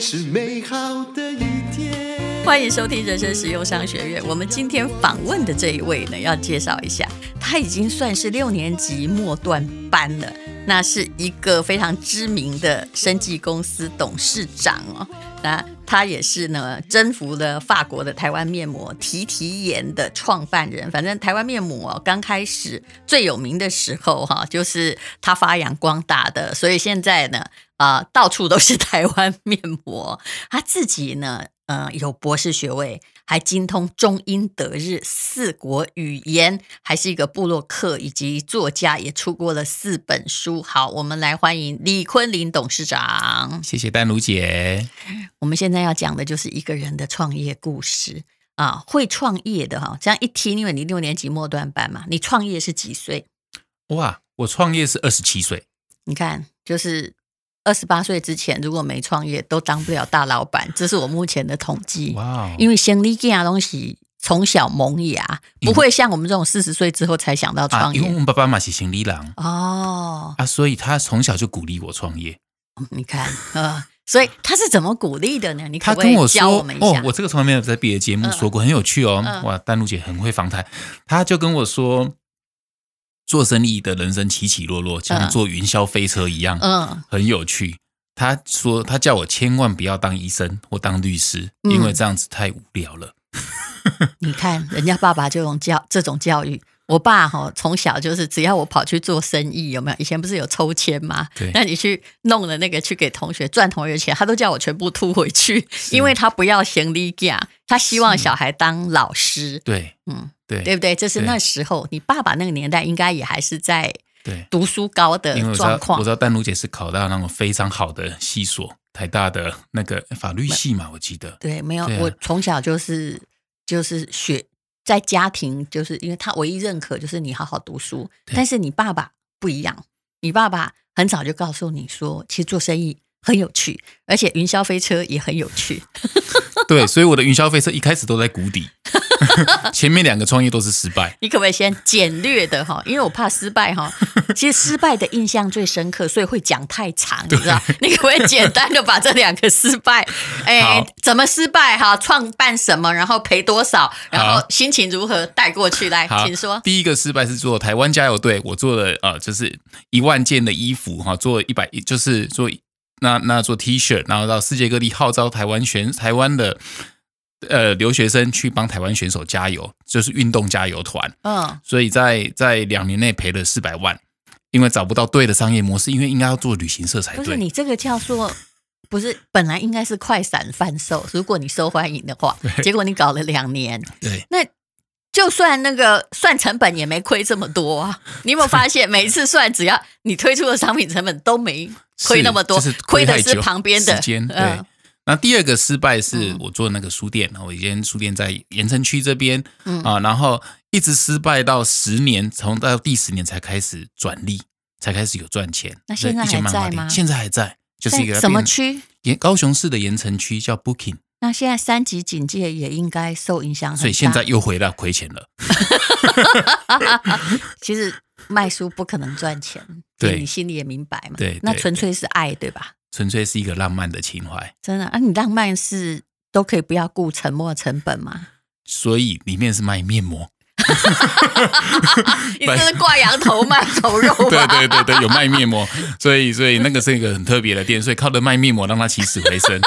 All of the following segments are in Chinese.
是美好的一天。欢迎收听人生实用商学院。我们今天访问的这一位呢，要介绍一下，他已经算是六年级末段班了。那是一个非常知名的生技公司董事长哦。那他也是呢，征服了法国的台湾面膜提提颜的创办人。反正台湾面膜刚开始最有名的时候哈，就是他发扬光大的。所以现在呢，啊，到处都是台湾面膜。他自己呢，嗯，有博士学位。还精通中英德日四国语言，还是一个部落客以及作家，也出过了四本书。好，我们来欢迎李坤林董事长。谢谢丹如姐。我们现在要讲的就是一个人的创业故事啊，会创业的哈，这样一听，因为你六年级末段班嘛，你创业是几岁？哇，我创业是二十七岁。你看，就是。二十八岁之前，如果没创业，都当不了大老板。这是我目前的统计。哇！因为生理这样东西从小萌芽，不会像我们这种四十岁之后才想到创业。因为我们爸爸妈妈是行李郎哦啊，所以他从小就鼓励我创业。你看啊、呃，所以他是怎么鼓励的呢？你可不可以教我说？哦，我这个从来没有在别的节目说过，很有趣哦。嗯、哇，丹露姐很会访谈，他就跟我说。做生意的人生起起落落，像坐云霄飞车一样，嗯，很有趣。他说，他叫我千万不要当医生或当律师，因为这样子太无聊了。你看，人家爸爸就用教这种教育。我爸哈从小就是，只要我跑去做生意，有没有？以前不是有抽签吗？对，那你去弄了那个去给同学赚同学钱，他都叫我全部吐回去，因为他不要行李架，他希望小孩当老师。对，嗯。对，对不对？这是那时候，你爸爸那个年代应该也还是在读书高的状况。我知道丹如姐是考到那种非常好的系所，台大的那个法律系嘛，我记得。对，没有，啊、我从小就是就是学在家庭，就是因为他唯一认可就是你好好读书。但是你爸爸不一样，你爸爸很早就告诉你说，其实做生意很有趣，而且云霄飞车也很有趣。对，所以我的云霄飞车一开始都在谷底。前面两个创业都是失败，你可不可以先简略的哈？因为我怕失败哈。其实失败的印象最深刻，所以会讲太长，你知道？你可不可以简单的把这两个失败，哎，怎么失败哈？创办什么，然后赔多少，然后心情如何带过去？来，请说。第一个失败是做台湾加油队，我做了呃，就是一万件的衣服哈，做了一百，就是做那那做 T 恤，然后到世界各地号召台湾选台湾的。呃，留学生去帮台湾选手加油，就是运动加油团。嗯，所以在在两年内赔了四百万，因为找不到对的商业模式，因为应该要做旅行社才对。不是你这个叫做不是本来应该是快闪贩售，如果你受欢迎的话，结果你搞了两年，对，那就算那个算成本也没亏这么多啊。你有没有发现，每一次算只要你推出的商品成本都没亏那么多，亏、就是、的是旁边的时间，对。嗯那第二个失败是我做那个书店，我一间书店在盐城区这边啊，然后一直失败到十年，从到第十年才开始转利，才开始有赚钱。那现在还在吗？现在还在，就是一个什么区？盐高雄市的盐城区叫 Booking。那现在三级警戒也应该受影响，所以现在又回到亏钱了。其实卖书不可能赚钱，对，你心里也明白嘛。对，那纯粹是爱，对吧？纯粹是一个浪漫的情怀，真的啊！你浪漫是都可以不要顾沉没成本嘛？所以里面是卖面膜，你这是挂羊头卖 狗肉 对对对对，有卖面膜，所以所以那个是一个很特别的店，所以靠着卖面膜让它起死回生。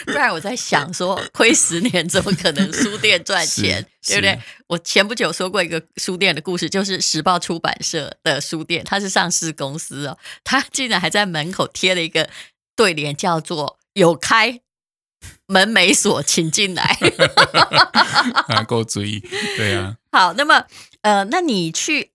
不然我在想说，亏十年怎么可能书店赚钱，对不对？我前不久说过一个书店的故事，就是时报出版社的书店，它是上市公司哦，它竟然还在门口贴了一个对联，叫做“有开门没锁，请进来”。啊，够注意，对啊。好，那么呃，那你去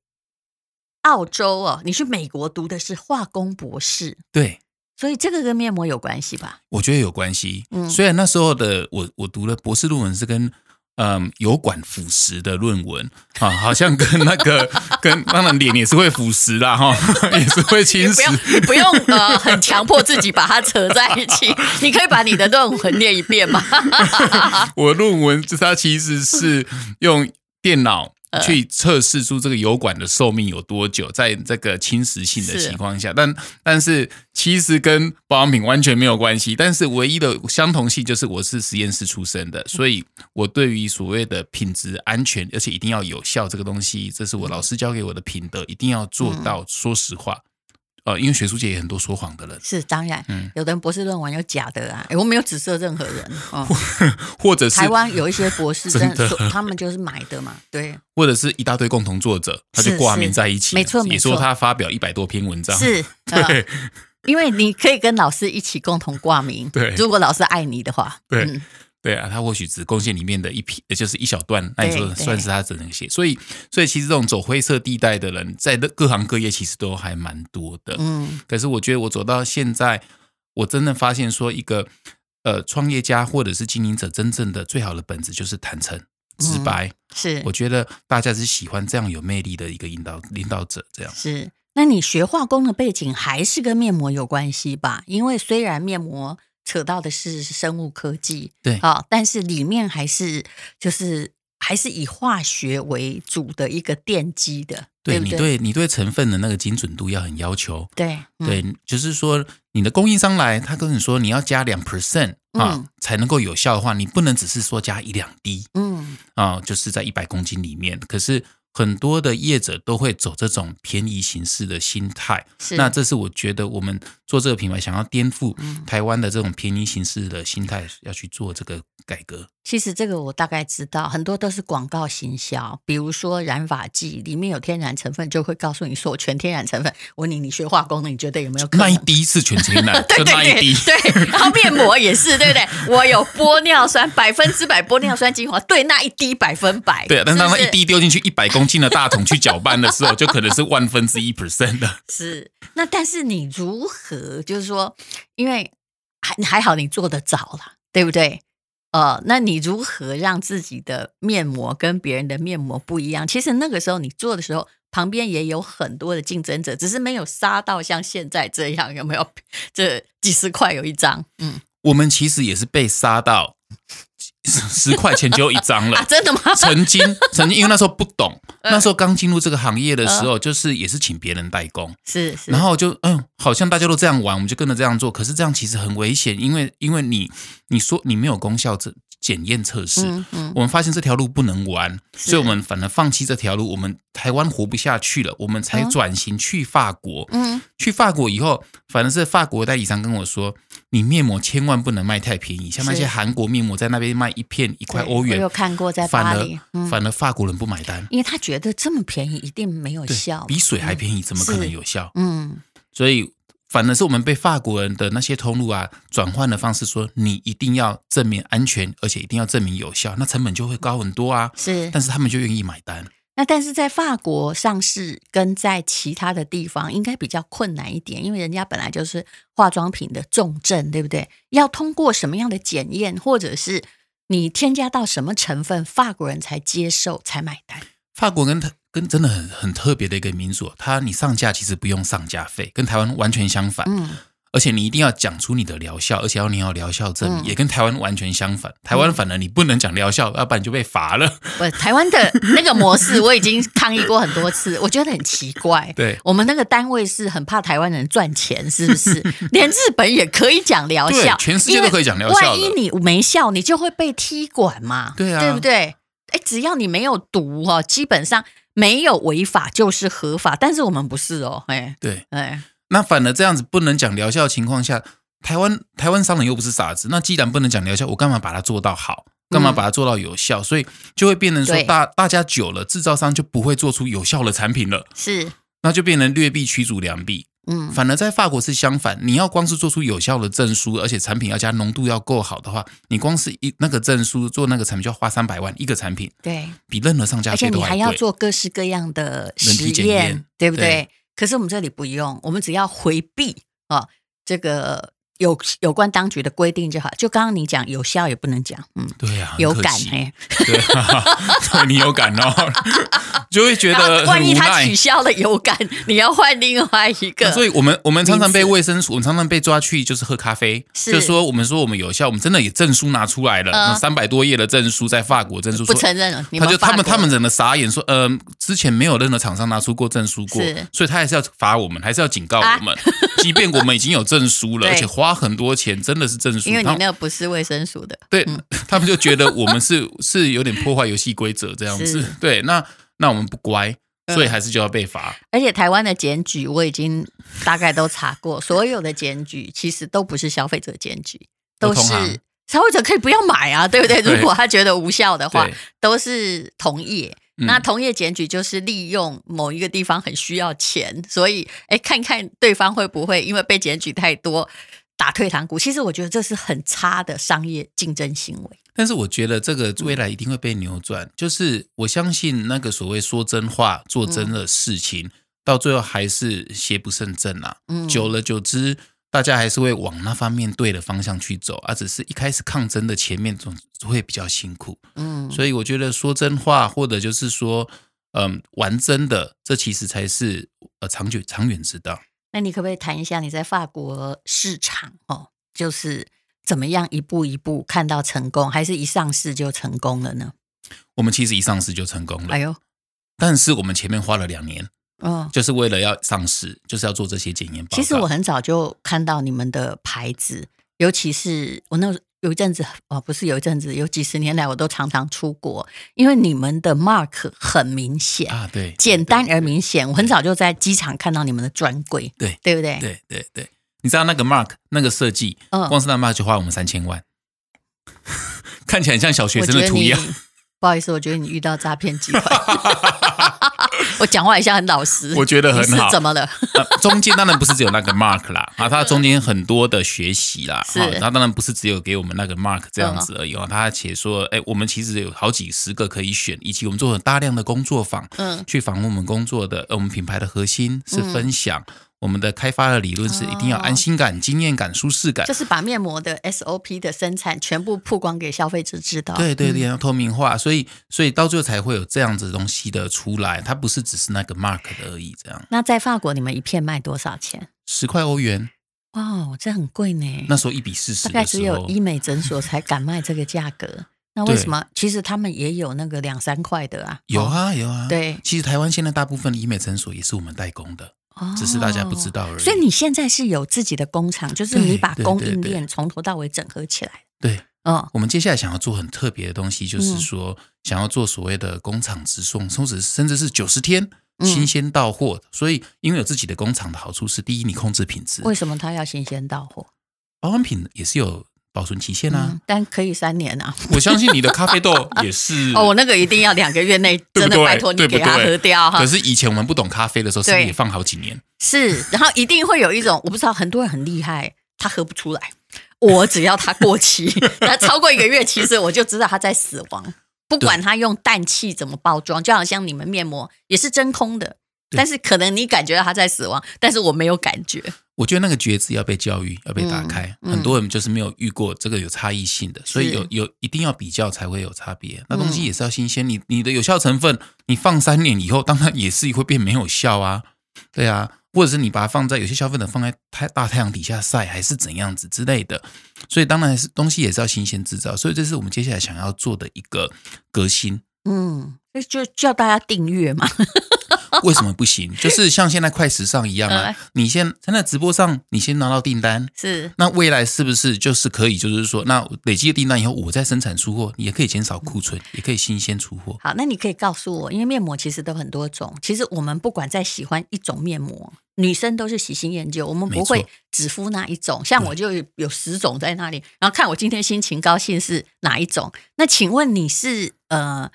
澳洲哦，你去美国读的是化工博士，对。所以这个跟面膜有关系吧？我觉得有关系。嗯，虽然那时候的我，我读的博士论文是跟嗯油管腐蚀的论文啊，好像跟那个跟当然脸也是会腐蚀啦哈，也是会侵蚀。你不用不用呃很强迫自己把它扯在一起，你可以把你的论文念一遍吗？我论文它其实是用电脑去测试出这个油管的寿命有多久，在这个侵蚀性的情况下，但但是其实跟保养品完全没有关系，但是唯一的相同性就是我是实验室出身的，所以我对于所谓的品质安全，而且一定要有效这个东西，这是我老师教给我的品德，一定要做到。说实话。呃，因为学术界也很多说谎的人，是当然，嗯，有的人博士论文有假的啊，我没有指责任何人，哦、或者是台湾有一些博士 真的，他们就是买的嘛，对，或者是一大堆共同作者，他就挂名在一起，没错，没错，也说他发表一百多篇文章，是，对、呃，因为你可以跟老师一起共同挂名，对，如果老师爱你的话，对。嗯对啊，他或许只贡献里面的一批，也就是一小段，那你说算是他只能写。所以，所以其实这种走灰色地带的人，在各行各业其实都还蛮多的。嗯，可是我觉得我走到现在，我真的发现说，一个呃创业家或者是经营者，真正的最好的本质就是坦诚、直白。嗯、是，我觉得大家是喜欢这样有魅力的一个引导领导者。这样是。那你学化工的背景还是跟面膜有关系吧？因为虽然面膜。扯到的是生物科技，对，啊，但是里面还是就是还是以化学为主的一个奠基的，对？你对你对成分的那个精准度要很要求，对，嗯、对，就是说你的供应商来，他跟你说你要加两 percent 啊、嗯、才能够有效的话，你不能只是说加一两滴，嗯啊，就是在一百公斤里面，可是。很多的业者都会走这种便宜形式的心态，那这是我觉得我们做这个品牌想要颠覆台湾的这种便宜形式的心态，要去做这个改革。其实这个我大概知道，很多都是广告行销，比如说染发剂里面有天然成分，就会告诉你说我全天然成分。我问你，你学化工的，你觉得有没有可能？那一滴是全天然，对对对，就那一滴。对，然后面膜也是，对不对？我有玻尿酸，百分之百玻尿酸精华，对，那一滴百分百。对，但当那一滴丢进去一百公斤的大桶去搅拌的时候，就可能是万分之一 percent 的。是，那但是你如何，就是说，因为还还好你做得早了，对不对？呃，那你如何让自己的面膜跟别人的面膜不一样？其实那个时候你做的时候，旁边也有很多的竞争者，只是没有杀到像现在这样，有没有？这几十块有一张，嗯，我们其实也是被杀到。十块钱就一张了，啊，真的吗？曾经，曾经，因为那时候不懂，那时候刚进入这个行业的时候，就是也是请别人代工，是，是，然后就嗯，好像大家都这样玩，我们就跟着这样做。可是这样其实很危险，因为因为你你说你没有功效这检验测试，嗯嗯，我们发现这条路不能玩，所以我们反而放弃这条路，我们台湾活不下去了，我们才转型去法国，嗯，去法国以后，反正是法国代理商跟我说。你面膜千万不能卖太便宜，像那些韩国面膜在那边卖一片一块欧元，我有看过在巴黎，反而、嗯、反而法国人不买单，因为他觉得这么便宜一定没有效，比水还便宜，怎么可能有效？嗯，所以反而是我们被法国人的那些通路啊转换的方式说，你一定要证明安全，而且一定要证明有效，那成本就会高很多啊。是，但是他们就愿意买单。那但是在法国上市跟在其他的地方应该比较困难一点，因为人家本来就是化妆品的重镇，对不对？要通过什么样的检验，或者是你添加到什么成分，法国人才接受才买单？法国跟跟真的很很特别的一个民族，它你上架其实不用上架费，跟台湾完全相反。嗯。而且你一定要讲出你的疗效，而且要你要疗效证明，嗯、也跟台湾完全相反。台湾反而你不能讲疗效，要不然就被罚了。不，台湾的那个模式我已经抗议过很多次，我觉得很奇怪。对，我们那个单位是很怕台湾人赚钱，是不是？连日本也可以讲疗效，全世界都可以讲疗效。万一你没效，你就会被踢馆嘛？对啊，对不对？哎，只要你没有毒哦，基本上没有违法就是合法。但是我们不是哦，哎，对，哎。那反而这样子不能讲疗效的情况下，台湾台湾商人又不是傻子，那既然不能讲疗效，我干嘛把它做到好？干嘛把它做到有效？嗯、所以就会变成说大，大大家久了，制造商就不会做出有效的产品了。是，那就变成劣币驱逐良币。嗯，反而在法国是相反，你要光是做出有效的证书，而且产品要加浓度要够好的话，你光是一那个证书做那个产品就要花三百万一个产品。对，比任何上架费都还贵。而且你还要做各式各样的实验，对不对？对可是我们这里不用，我们只要回避啊，这个有有关当局的规定就好，就刚刚你讲有效也不能讲，嗯，对呀、啊，有感哎，对，对你有感哦，就会觉得 万一他取消了有感，你要换另外一个，所以我们我们常常被卫生署，我们常常被抓去就是喝咖啡，是就说我们说我们有效，我们真的也证书拿出来了，那三百多页的证书在法国证书不承认了，他就他们他们整个傻眼说，呃，之前没有任何厂商拿出过证书过，所以他还是要罚我们，还是要警告我们，即便我们已经有证书了，而且花很多钱。真的是证书，因为你那个不是卫生署的，对、嗯、他们就觉得我们是 是有点破坏游戏规则这样子，对，那那我们不乖，所以还是就要被罚。而且台湾的检举我已经大概都查过，所有的检举其实都不是消费者检举，都是消费者可以不要买啊，对不对？如果他觉得无效的话，都是同业。那同业检举就是利用某一个地方很需要钱，所以哎，看看对方会不会因为被检举太多。打退堂鼓，其实我觉得这是很差的商业竞争行为。但是我觉得这个未来一定会被扭转，就是我相信那个所谓说真话、做真的事情，到最后还是邪不胜正啊。久了久之，大家还是会往那方面对的方向去走，而只是一开始抗争的前面总会比较辛苦。嗯，所以我觉得说真话，或者就是说，嗯，玩真的，这其实才是呃长久长远之道。那你可不可以谈一下你在法国市场哦，就是怎么样一步一步看到成功，还是一上市就成功了呢？我们其实一上市就成功了，哎呦！但是我们前面花了两年，嗯，就是为了要上市，就是要做这些检验报告。其实我很早就看到你们的牌子，尤其是我那。有一阵子哦，不是有一阵子，有几十年来我都常常出国，因为你们的 mark 很明显啊，对，简单而明显。我很早就在机场看到你们的专柜，对，对不对？对对对，你知道那个 mark 那个设计，嗯，光是那 mark 就花我们三千万，看起来很像小学生的图一样。不好意思，我觉得你遇到诈骗集团。我讲话一下很老实，我觉得很好。怎么了？中间当然不是只有那个 mark 啦，啊，他中间很多的学习啦，是。它当然不是只有给我们那个 mark 这样子而已啊。他且说，哎，我们其实有好几十个可以选，以及我们做了大量的工作坊，嗯，去访问我们工作的，我们品牌的核心是分享。我们的开发的理论是一定要安心感、经验感、舒适感，就是把面膜的 SOP 的生产全部曝光给消费者知道。对对对，要透明化，所以所以到最后才会有这样子东西的出来，它不是只是那个 mark 的而已。这样。那在法国，你们一片卖多少钱？十块欧元。哇，这很贵呢。那时候一比四十，大概只有医美诊所才敢卖这个价格。那为什么？其实他们也有那个两三块的啊。有啊有啊。对，其实台湾现在大部分的医美诊所也是我们代工的。只是大家不知道而已。所以你现在是有自己的工厂，就是你把供应链从头到尾整合起来。对，嗯，我们接下来想要做很特别的东西，就是说想要做所谓的工厂直送，甚至甚至是九十天新鲜到货。所以，因为有自己的工厂的好处是，第一，你控制品质。为什么它要新鲜到货？保养品也是有。保存期限啊，但可以三年啊！我相信你的咖啡豆 也是哦，我那个一定要两个月内，真的拜托你给它喝掉哈。可是以前我们不懂咖啡的时候，是不是也放好几年？是，然后一定会有一种我不知道，很多人很厉害，他喝不出来。我只要它过期，它超过一个月，其实我就知道它在死亡。不管它用氮气怎么包装，就好像你们面膜也是真空的，但是可能你感觉到它在死亡，但是我没有感觉。我觉得那个觉知要被教育，要被打开。嗯嗯、很多人就是没有遇过这个有差异性的，所以有有一定要比较才会有差别。那东西也是要新鲜，你你的有效成分，你放三年以后，当然也是会变没有效啊。对啊，或者是你把它放在有些消费者放在太大太阳底下晒，还是怎样子之类的。所以当然是东西也是要新鲜制造。所以这是我们接下来想要做的一个革新。嗯，那就叫大家订阅嘛。为什么不行？就是像现在快时尚一样啊！你先在那直播上，你先拿到订单，是那未来是不是就是可以？就是说，那累积的订单以后，我再生产出货，也可以减少库存，也可以新鲜出货。好，那你可以告诉我，因为面膜其实都很多种。其实我们不管再喜欢一种面膜，女生都是喜新厌旧，我们不会只敷那一种。像我就有十种在那里，然后看我今天心情高兴是哪一种。那请问你是呃？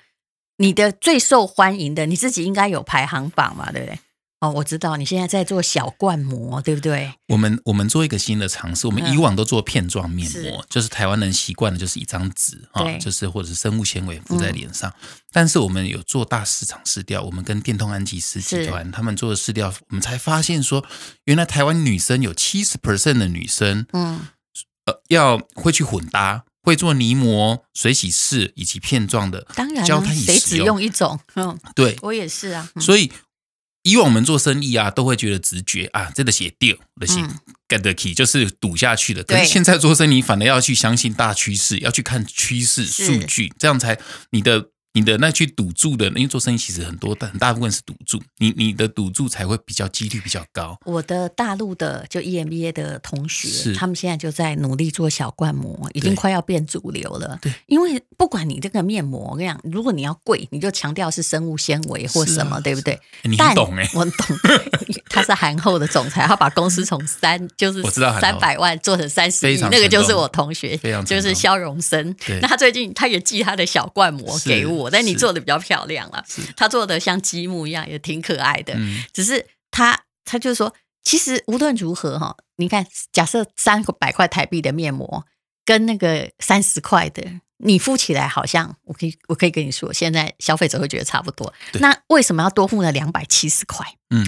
你的最受欢迎的，你自己应该有排行榜嘛，对不对？哦，我知道你现在在做小灌膜，对不对？我们我们做一个新的尝试，我们以往都做片状面膜，是就是台湾人习惯的，就是一张纸啊、哦，就是或者是生物纤维敷在脸上。但是我们有做大市场试调，我们跟电通安吉斯集团他们做的试调，我们才发现说，原来台湾女生有七十 percent 的女生，嗯，呃，要会去混搭，会做泥膜、水洗式以及片状的，当然、啊，教她谁只用一种？嗯，对，我也是啊，嗯、所以。以往我们做生意啊，都会觉得直觉啊，这个写掉的写 get the key 就是赌下去的。可是现在做生意，反而要去相信大趋势，要去看趋势数据，这样才你的。你的那去赌注的，因为做生意其实很多，很大部分是赌注，你你的赌注才会比较几率比较高。我的大陆的就 EMBA 的同学，他们现在就在努力做小灌膜，已经快要变主流了。对，因为不管你这个面膜，我跟你讲，如果你要贵，你就强调是生物纤维或什么，啊、对不对？你懂哎、欸，我懂。他是韩后的总裁，他把公司从三就是三百万做成三十亿，那个就是我同学，就是肖荣生。那他最近他也寄他的小灌膜给我。但你做的比较漂亮了，他做的像积木一样，也挺可爱的。嗯、只是他，他就说，其实无论如何哈，你看，假设三百块台币的面膜跟那个三十块的，你敷起来好像，我可以，我可以跟你说，现在消费者会觉得差不多。那为什么要多付了两百七十块？嗯，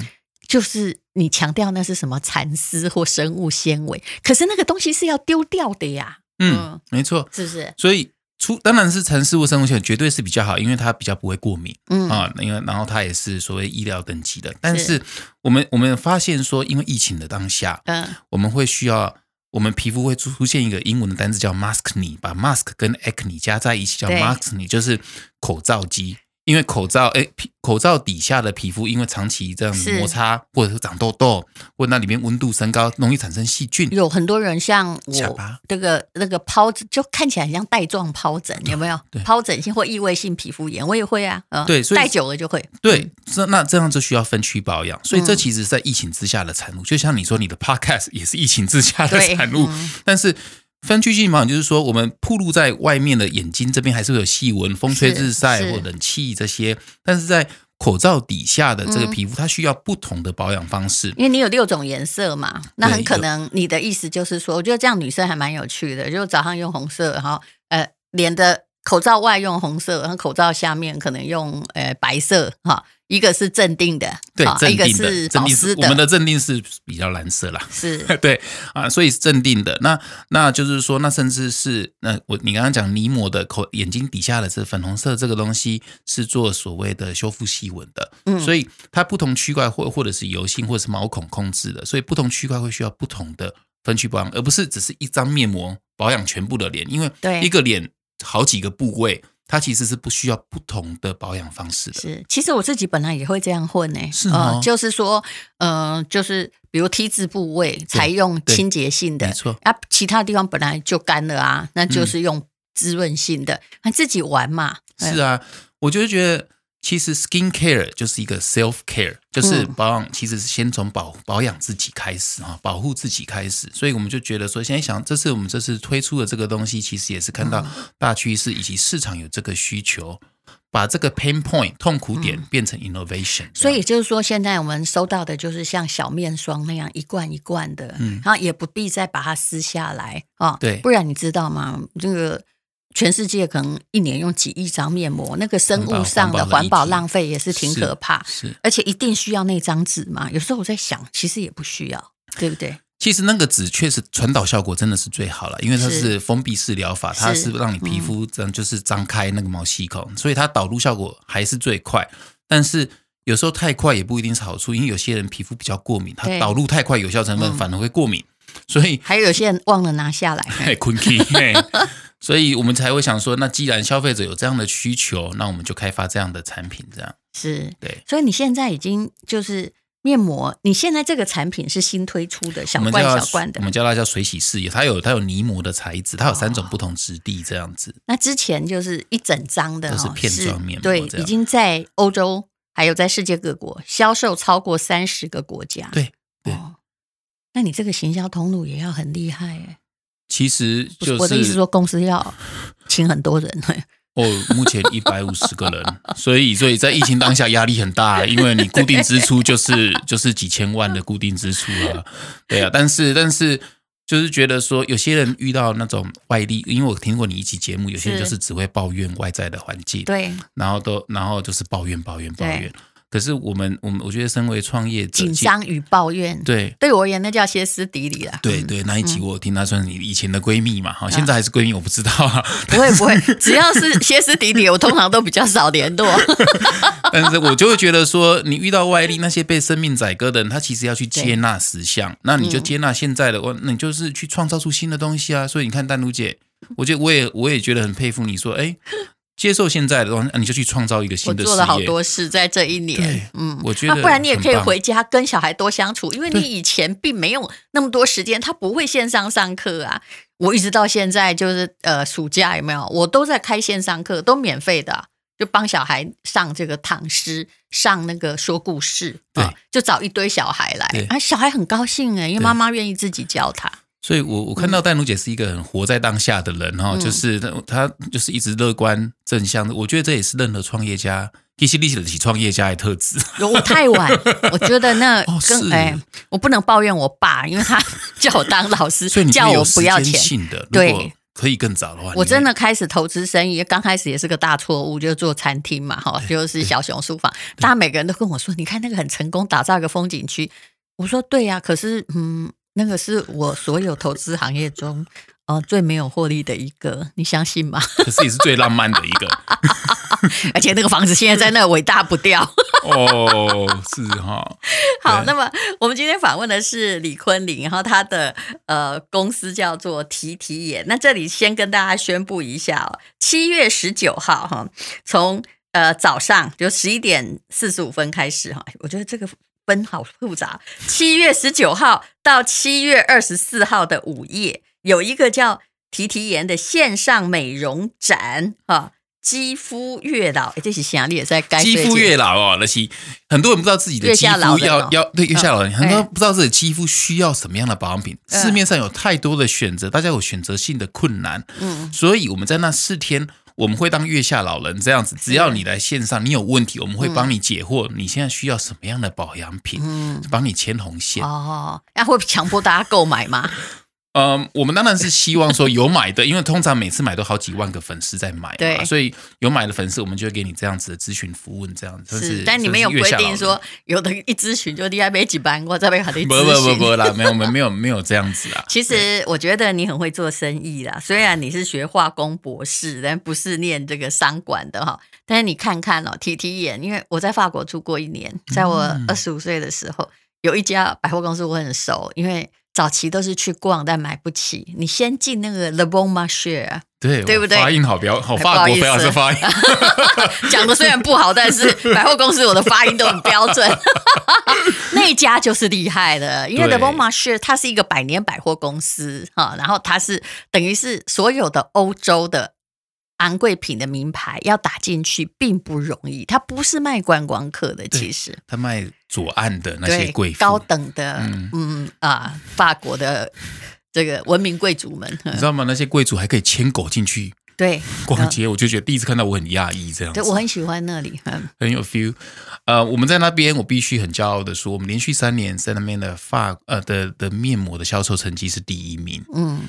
就是你强调那是什么蚕丝或生物纤维，可是那个东西是要丢掉的呀。嗯，嗯没错，是不是？所以。出当然是城市卫生物纤维绝对是比较好，因为它比较不会过敏，嗯啊，因为然后它也是所谓医疗等级的。但是我们我们发现说，因为疫情的当下，嗯，我们会需要我们皮肤会出现一个英文的单字叫 maskne，把 mask 跟 acne 加在一起叫 maskne，就是口罩肌。因为口罩，哎，皮口罩底下的皮肤，因为长期这样摩擦，或者是长痘痘，或者那里面温度升高，容易产生细菌。有很多人像我，这个那个疱疹，就看起来很像带状疱疹，有没有？疱疹性或异位性皮肤炎，我也会啊。对，所以戴久了就会。对，那那这样就需要分区保养。所以这其实在疫情之下的产物，就像你说，你的 Podcast 也是疫情之下的产物，但是。分区性保养就是说，我们暴露在外面的眼睛这边还是会有细纹、风吹日晒或冷气这些，但是在口罩底下的这个皮肤，它需要不同的保养方式。因为你有六种颜色嘛，那很可能你的意思就是说，我觉得这样女生还蛮有趣的，就早上用红色，然后呃，脸的口罩外用红色，然后口罩下面可能用呃白色哈。一个是镇定的，对，镇定的，一个是保湿的。我们的镇定是比较蓝色啦，是 对啊，所以是镇定的。那那就是说，那甚至是那我你刚刚讲泥膜的口眼睛底下的这粉红色这个东西是做所谓的修复细纹的，嗯，所以它不同区块或或者是油性或者是毛孔控制的，所以不同区块会需要不同的分区保养，而不是只是一张面膜保养全部的脸，因为一个脸好几个部位。它其实是不需要不同的保养方式的。是，其实我自己本来也会这样混呢。是就是说，嗯、呃，就是比如 T 字部位采用清洁性的，没错啊，其他地方本来就干了啊，那就是用滋润性的，那、嗯、自己玩嘛。是啊，我就觉得。其实 skin care 就是一个 self care，就是保养，其实是先从保保养自己开始啊，保护自己开始。所以我们就觉得说，现在想，这次我们这次推出的这个东西，其实也是看到大趋势以及市场有这个需求，把这个 pain point 痛苦点变成 innovation。所以就是说，现在我们收到的就是像小面霜那样一罐一罐的，嗯，然后也不必再把它撕下来啊，对，不然你知道吗？这个。全世界可能一年用几亿张面膜，那个生物上的环保浪费也是挺可怕。是，是而且一定需要那张纸嘛？有时候我在想，其实也不需要，对不对？其实那个纸确实传导效果真的是最好了，因为它是封闭式疗法，是它是让你皮肤这样就是张开那个毛细孔，所以它导入效果还是最快。但是有时候太快也不一定是好处，因为有些人皮肤比较过敏，它导入太快，有效成分反而会过敏。所以还有些人忘了拿下来，嘿，困所以我们才会想说，那既然消费者有这样的需求，那我们就开发这样的产品，这样是对。所以你现在已经就是面膜，你现在这个产品是新推出的小罐小罐的，我们叫它叫水洗式，它有它有泥膜的材质，它有三种不同质地这样子。哦。那之前就是一整张的，就是片状面膜，对，已经在欧洲还有在世界各国销售超过三十个国家，对对。哦那你这个行销通路也要很厉害哎。其实就是我的意思说，公司要请很多人。哦，目前一百五十个人，所以所以在疫情当下压力很大，因为你固定支出就是 就是几千万的固定支出啊，对啊，但是但是就是觉得说有些人遇到那种外力，因为我听过你一期节目，有些人就是只会抱怨外在的环境，对，然后都然后就是抱怨抱怨抱怨。可是我们，我们我觉得，身为创业者，紧张与抱怨，对，对我而言，那叫歇斯底里了。对对，那一集我听他算是你以前的闺蜜嘛，哈、嗯，现在还是闺蜜，我不知道啊。不会不会，只要是歇斯底里，我通常都比较少联络。但是我就会觉得说，你遇到外力那些被生命宰割的人，他其实要去接纳实相，那你就接纳现在的，我、嗯，那你就是去创造出新的东西啊。所以你看，丹如姐，我觉得我也我也觉得很佩服你说，哎。接受现在的东西，你就去创造一个新的事业。我做了好多事在这一年，嗯，我觉得，不然你也可以回家跟小孩多相处，因为你以前并没有那么多时间，他不会线上上课啊。我一直到现在就是呃暑假有没有，我都在开线上课，都免费的，就帮小孩上这个唐诗，上那个说故事，对，就找一堆小孩来，啊，小孩很高兴哎，因为妈妈愿意自己教他。所以我，我我看到戴奴姐是一个很活在当下的人哈，嗯、就是她就是一直乐观正向的。我觉得这也是任何创业家，一些立起起创业家的特质。我太晚，我觉得那跟、哦、哎，我不能抱怨我爸，因为他叫我当老师，所以你叫我不要钱。对，可以更早的话，我真的开始投资生意，刚开始也是个大错误，就是做餐厅嘛，哈，就是小熊书房，大家每个人都跟我说，你看那个很成功，打造一个风景区。我说对呀、啊，可是嗯。那个是我所有投资行业中，呃，最没有获利的一个，你相信吗？可是也是最浪漫的一个，而且那个房子现在在那尾大不掉。哦，是哈。好，那么我们今天访问的是李坤林，然后他的呃公司叫做提提眼。那这里先跟大家宣布一下哦，七月十九号哈，从呃早上就十一点四十五分开始哈，我觉得这个。分好复杂。七月十九号到七月二十四号的午夜，有一个叫提提颜的线上美容展啊，肌肤月老，这是想你也在肌肤月老哦，那些很多人不知道自己的肌肤要要，要对月下老人，很多人不知道自己肌肤需要什么样的保养品，市面上有太多的选择，大家有选择性的困难，嗯，所以我们在那四天。我们会当月下老人这样子，只要你来线上，你有问题，我们会帮你解惑。你现在需要什么样的保养品？嗯，帮你牵红线。哦，那会强迫大家购买吗？嗯，我们当然是希望说有买的，因为通常每次买都好几万个粉丝在买，对，所以有买的粉丝，我们就会给你这样子的咨询服务，这样子。是，但你没有规定说，有的一咨询就 D I 没几班，我这边还得咨询。不不不不啦，没有没有没有没有这样子啊。其实我觉得你很会做生意啦，虽然你是学化工博士，但不是念这个商管的哈。但是你看看哦，提提眼，因为我在法国住过一年，在我二十五岁的时候，有一家百货公司我很熟，因为。早期都是去逛，但买不起。你先进那个 Le Bon Marché，对对不对？发音好标，好法国，不要说发音。讲的虽然不好，但是 百货公司我的发音都很标准。那家就是厉害的，因为 Le Bon Marché 它是一个百年百货公司哈，然后它是等于是所有的欧洲的。昂贵品的名牌要打进去并不容易，它不是卖观光客的，其实它卖左岸的那些贵妇、高等的，嗯，嗯啊，法国的这个文明贵族们，你知道吗？那些贵族还可以牵狗进去，对，逛街，我就觉得第一次看到我很讶异，这样子，对，我很喜欢那里，嗯，很有 feel。呃，我们在那边，我必须很骄傲的说，我们连续三年在那边的发呃的的面膜的销售成绩是第一名，嗯。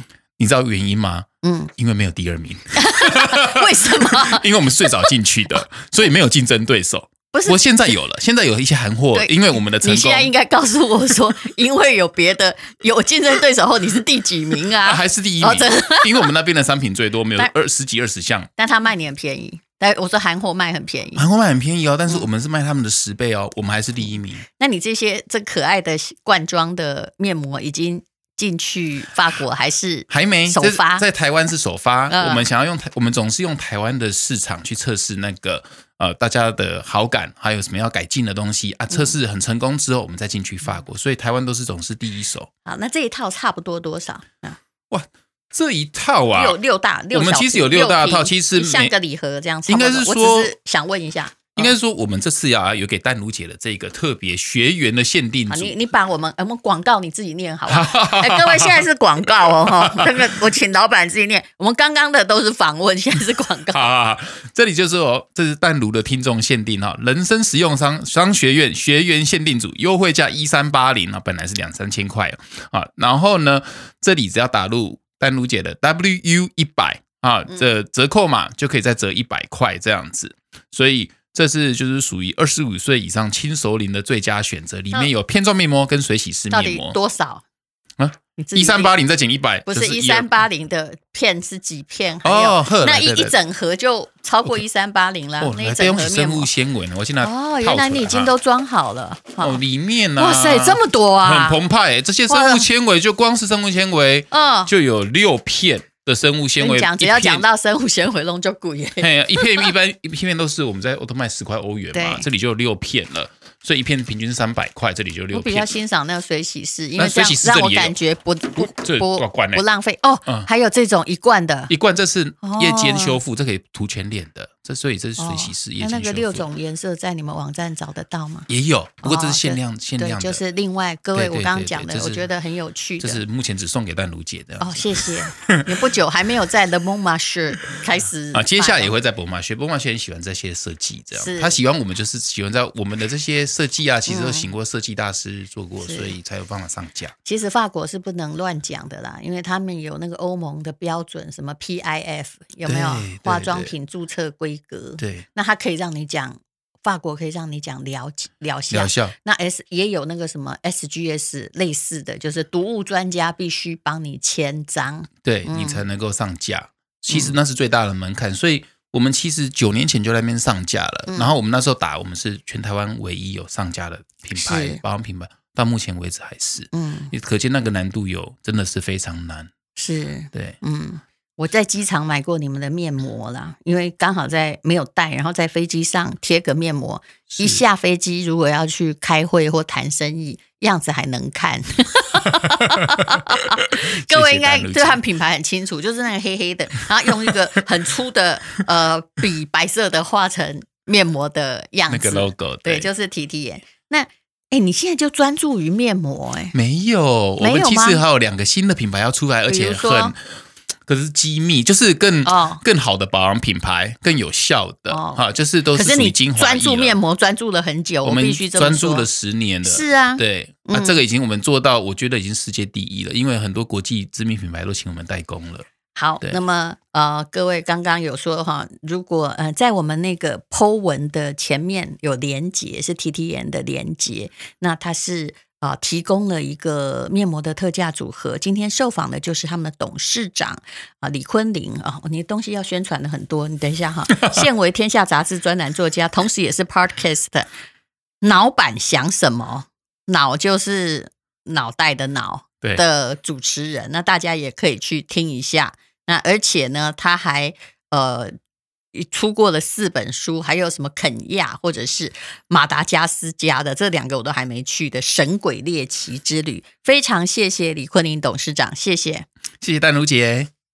你知道原因吗？嗯，因为没有第二名。为什么？因为我们最早进去的，所以没有竞争对手。不是，我现在有了，现在有一些韩货。因为我们的成功，你现在应该告诉我说，因为有别的有竞争对手后，你是第几名啊？啊还是第一名？哦、因为我们那边的商品最多，没有二十几二十项。但他卖你很便宜。但我说韩货卖很便宜，韩货卖很便宜哦。但是我们是卖他们的十倍哦，我们还是第一名。那你这些这可爱的罐装的面膜已经。进去法国还是还没首发，在台湾是首发。嗯、我们想要用台，我们总是用台湾的市场去测试那个呃大家的好感，还有什么要改进的东西啊。测试很成功之后，我们再进去法国。所以台湾都是总是第一手。好，那这一套差不多多少啊？哇，这一套啊，六六大六，我们其实有六大套，其实像个礼盒这样子。应该是说，想问一下，应该是说，我们这次要有给淡如姐的这个特别学员的限定组。你你把我们我们广告你自己念好不好？哎，各位现在是广告哦哈，那个我请老板自己念。我们刚刚的都是访问，现在是广告。这里就是哦，这是淡如的听众限定哈，人生实用商商学院学员限定组，优惠价一三八零啊，本来是两三千块啊。然后呢，这里只要打入淡如姐的 WU 一百啊，这折扣码就可以再折一百块这样子，所以。这是就是属于二十五岁以上轻熟龄的最佳选择，里面有片状面膜跟水洗式面膜。多少啊？一三八零再减一百，不是一三八零的片是几片？哦，那一一整盒就超过一三八零了。那一整盒生物纤维呢？我现在哦，原来你已经都装好了。哦，里面呢？哇塞，这么多啊！很澎湃，这些生物纤维就光是生物纤维，嗯，就有六片。的生物纤维，讲只要讲到生物纤维，弄就贵。嘿，一片一般一片都是我们在欧特卖十块欧元嘛，这里就有六片了。所以一片平均是三百块，这里就六片。我比较欣赏那个水洗式，因为这样让我感觉不不不不浪费哦。还有这种一罐的，一罐这是夜间修复，这可以涂全脸的。这所以这是水洗式夜间修复。那那个六种颜色在你们网站找得到吗？也有，不过这是限量限量的。就是另外各位我刚刚讲的，我觉得很有趣的。这是目前只送给淡如姐的。哦，谢谢。也不久还没有在 Le Bon Marché 开始啊，接下来也会在 Bon Marché，Bon Marché 很喜欢这些设计，这样他喜欢我们就是喜欢在我们的这些。设计啊，其实都请过设计大师做过，嗯、所以才有办法上架。其实法国是不能乱讲的啦，因为他们有那个欧盟的标准，什么 PIF 有没有化妆品注册规格？对，那它可以让你讲法国，可以让你讲疗疗效。疗效。那 S 也有那个什么 SGS 类似的，就是毒物专家必须帮你签章，对、嗯、你才能够上架。其实那是最大的门槛，所以。我们其实九年前就在那边上架了，嗯、然后我们那时候打，我们是全台湾唯一有上架的品牌，保养品牌，到目前为止还是，嗯，你可见那个难度有真的是非常难，是，对，嗯，我在机场买过你们的面膜啦，因为刚好在没有带，然后在飞机上贴个面膜，一下飞机如果要去开会或谈生意。样子还能看，各位应该对他们品牌很清楚，就是那个黑黑的，然后用一个很粗的呃笔白色的画成面膜的样子，那个 logo 对，对，就是提提眼。那哎、欸，你现在就专注于面膜哎、欸？没有，我们其实还有两个新的品牌要出来，而且很。可是机密，就是更更好的保养品牌，更有效的哈，就是都是属于精华。专注面膜专注了很久，我们必须专注了十年了。是啊，对，那这个已经我们做到，我觉得已经世界第一了，因为很多国际知名品牌都请我们代工了。好，那么呃，各位刚刚有说哈，如果呃在我们那个 Po 文的前面有连接，是 T T N 的连接，那它是。啊，提供了一个面膜的特价组合。今天受访的就是他们的董事长啊，李坤林啊。你的东西要宣传的很多，你等一下哈。现为天下杂志专栏作家，同时也是 Podcast 的脑板想什么？脑就是脑袋的脑的主持人。那大家也可以去听一下。那而且呢，他还呃。出过了四本书，还有什么肯亚或者是马达加斯加的这两个我都还没去的神鬼猎奇之旅，非常谢谢李坤林董事长，谢谢，谢谢淡如姐。